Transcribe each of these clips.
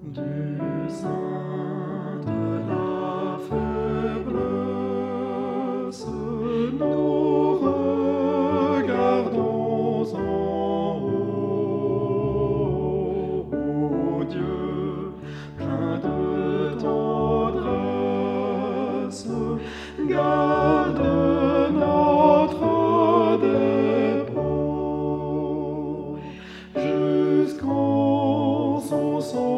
Du sein de la faiblesse, nous regardons en haut. Dieu, plein de tendresse, garde notre dépôt jusqu'en son.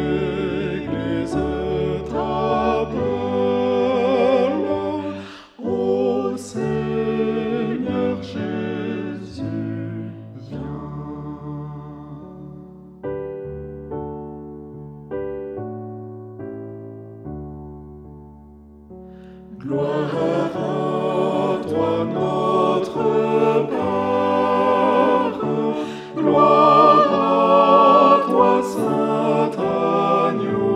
Gloire à toi, notre Père. Gloire à toi, Saint Agneau.